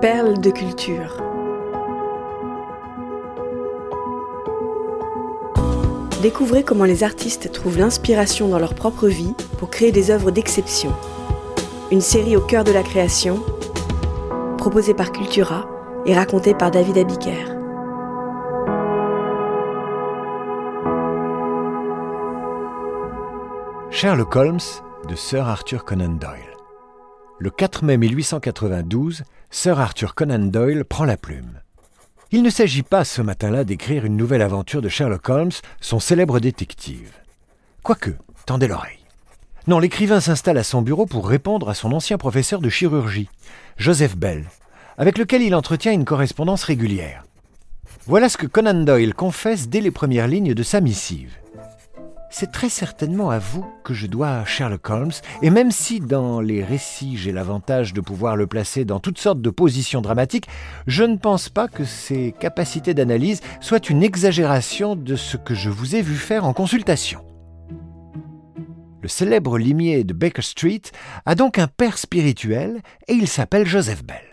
Perles de culture. Découvrez comment les artistes trouvent l'inspiration dans leur propre vie pour créer des œuvres d'exception. Une série au cœur de la création, proposée par Cultura et racontée par David Abiker. Sherlock Holmes de Sir Arthur Conan Doyle. Le 4 mai 1892, Sir Arthur Conan Doyle prend la plume. Il ne s'agit pas ce matin-là d'écrire une nouvelle aventure de Sherlock Holmes, son célèbre détective. Quoique, tendez l'oreille. Non, l'écrivain s'installe à son bureau pour répondre à son ancien professeur de chirurgie, Joseph Bell, avec lequel il entretient une correspondance régulière. Voilà ce que Conan Doyle confesse dès les premières lignes de sa missive. C'est très certainement à vous que je dois Sherlock Holmes, et même si dans les récits j'ai l'avantage de pouvoir le placer dans toutes sortes de positions dramatiques, je ne pense pas que ses capacités d'analyse soient une exagération de ce que je vous ai vu faire en consultation. Le célèbre limier de Baker Street a donc un père spirituel et il s'appelle Joseph Bell.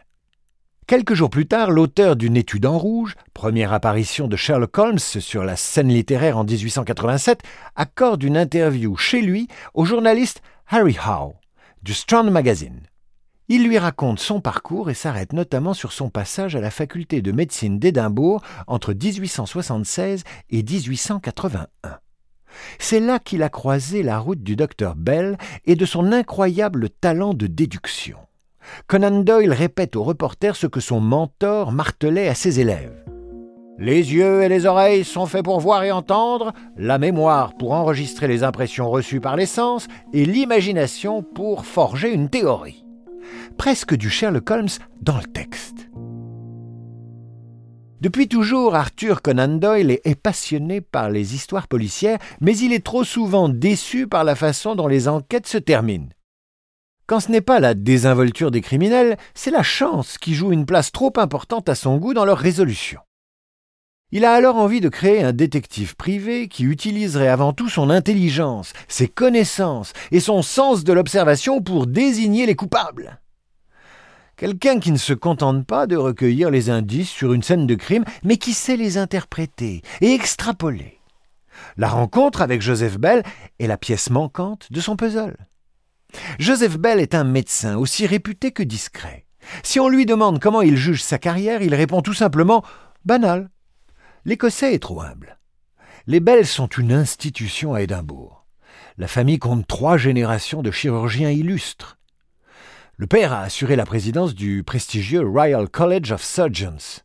Quelques jours plus tard, l'auteur d'une étude en rouge, première apparition de Sherlock Holmes sur la scène littéraire en 1887, accorde une interview chez lui au journaliste Harry Howe du Strand Magazine. Il lui raconte son parcours et s'arrête notamment sur son passage à la faculté de médecine d'Édimbourg entre 1876 et 1881. C'est là qu'il a croisé la route du docteur Bell et de son incroyable talent de déduction. Conan Doyle répète au reporter ce que son mentor martelait à ses élèves. Les yeux et les oreilles sont faits pour voir et entendre, la mémoire pour enregistrer les impressions reçues par les sens et l'imagination pour forger une théorie. Presque du Sherlock Holmes dans le texte. Depuis toujours, Arthur Conan Doyle est passionné par les histoires policières, mais il est trop souvent déçu par la façon dont les enquêtes se terminent. Quand ce n'est pas la désinvolture des criminels, c'est la chance qui joue une place trop importante à son goût dans leur résolution. Il a alors envie de créer un détective privé qui utiliserait avant tout son intelligence, ses connaissances et son sens de l'observation pour désigner les coupables. Quelqu'un qui ne se contente pas de recueillir les indices sur une scène de crime, mais qui sait les interpréter et extrapoler. La rencontre avec Joseph Bell est la pièce manquante de son puzzle. Joseph Bell est un médecin aussi réputé que discret. Si on lui demande comment il juge sa carrière, il répond tout simplement banal. L'Écossais est trop humble. Les Bells sont une institution à Édimbourg. La famille compte trois générations de chirurgiens illustres. Le père a assuré la présidence du prestigieux Royal College of Surgeons.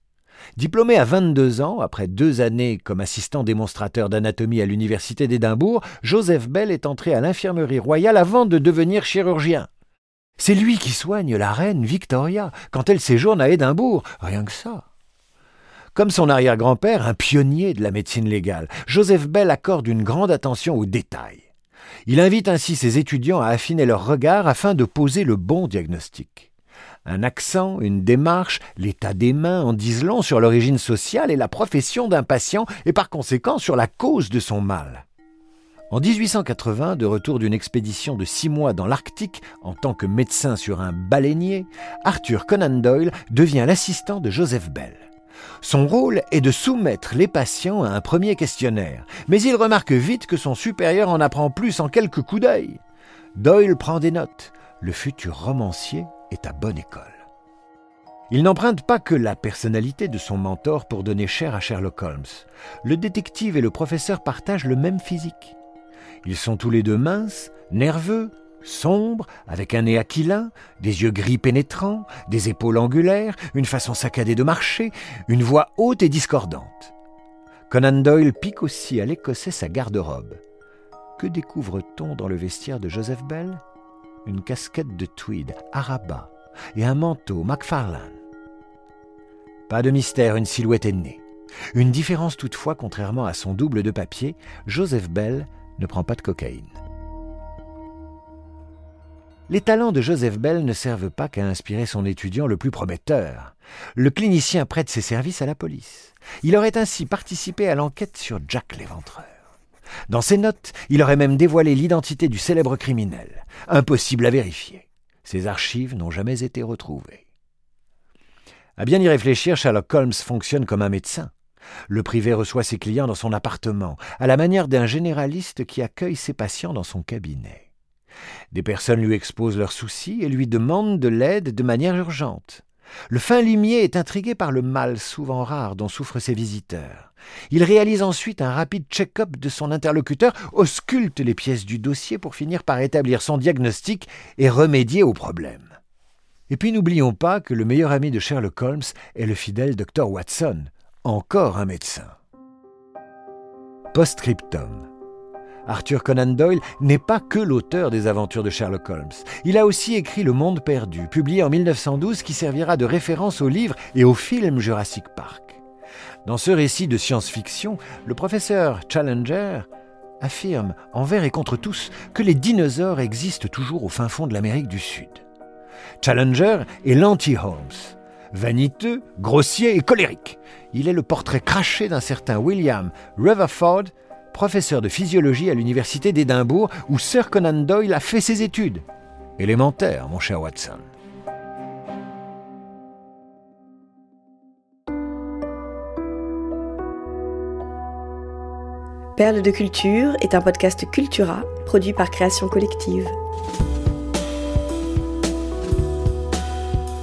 Diplômé à 22 ans, après deux années comme assistant démonstrateur d'anatomie à l'université d'Édimbourg, Joseph Bell est entré à l'infirmerie royale avant de devenir chirurgien. C'est lui qui soigne la reine Victoria quand elle séjourne à Édimbourg, rien que ça. Comme son arrière-grand-père, un pionnier de la médecine légale, Joseph Bell accorde une grande attention aux détails. Il invite ainsi ses étudiants à affiner leur regard afin de poser le bon diagnostic. Un accent, une démarche, l'état des mains en disent long sur l'origine sociale et la profession d'un patient et par conséquent sur la cause de son mal. En 1880, de retour d'une expédition de six mois dans l'Arctique en tant que médecin sur un baleinier, Arthur Conan Doyle devient l'assistant de Joseph Bell. Son rôle est de soumettre les patients à un premier questionnaire, mais il remarque vite que son supérieur en apprend plus en quelques coups d'œil. Doyle prend des notes. Le futur romancier est à bonne école. Il n'emprunte pas que la personnalité de son mentor pour donner chair à Sherlock Holmes. Le détective et le professeur partagent le même physique. Ils sont tous les deux minces, nerveux, sombres, avec un nez aquilin, des yeux gris pénétrants, des épaules angulaires, une façon saccadée de marcher, une voix haute et discordante. Conan Doyle pique aussi à l'écossais sa garde-robe. Que découvre-t-on dans le vestiaire de Joseph Bell? Une casquette de tweed Araba et un manteau Macfarlane. Pas de mystère, une silhouette est née. Une différence toutefois, contrairement à son double de papier, Joseph Bell ne prend pas de cocaïne. Les talents de Joseph Bell ne servent pas qu'à inspirer son étudiant le plus prometteur. Le clinicien prête ses services à la police. Il aurait ainsi participé à l'enquête sur Jack l'éventreur. Dans ses notes, il aurait même dévoilé l'identité du célèbre criminel. Impossible à vérifier. Ses archives n'ont jamais été retrouvées. À bien y réfléchir, Sherlock Holmes fonctionne comme un médecin. Le privé reçoit ses clients dans son appartement, à la manière d'un généraliste qui accueille ses patients dans son cabinet. Des personnes lui exposent leurs soucis et lui demandent de l'aide de manière urgente. Le fin limier est intrigué par le mal souvent rare dont souffrent ses visiteurs. Il réalise ensuite un rapide check-up de son interlocuteur, ausculte les pièces du dossier pour finir par établir son diagnostic et remédier au problème. Et puis n'oublions pas que le meilleur ami de Sherlock Holmes est le fidèle Dr Watson, encore un médecin. Postscriptum. Arthur Conan Doyle n'est pas que l'auteur des aventures de Sherlock Holmes. Il a aussi écrit Le Monde perdu, publié en 1912, qui servira de référence au livre et au film Jurassic Park. Dans ce récit de science-fiction, le professeur Challenger affirme, envers et contre tous, que les dinosaures existent toujours au fin fond de l'Amérique du Sud. Challenger est l'anti-Holmes. Vaniteux, grossier et colérique. Il est le portrait craché d'un certain William Rutherford, professeur de physiologie à l'université d'Édimbourg où Sir Conan Doyle a fait ses études. Élémentaire, mon cher Watson. Perle de culture est un podcast Cultura produit par Création Collective.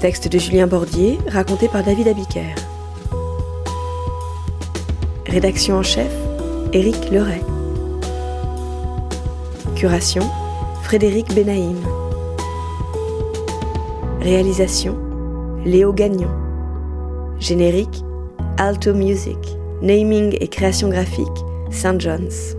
Texte de Julien Bordier, raconté par David Abiker. Rédaction en chef, Éric Leray. Curation, Frédéric Benaïm. Réalisation, Léo Gagnon. Générique, Alto Music. Naming et création graphique, St. John's.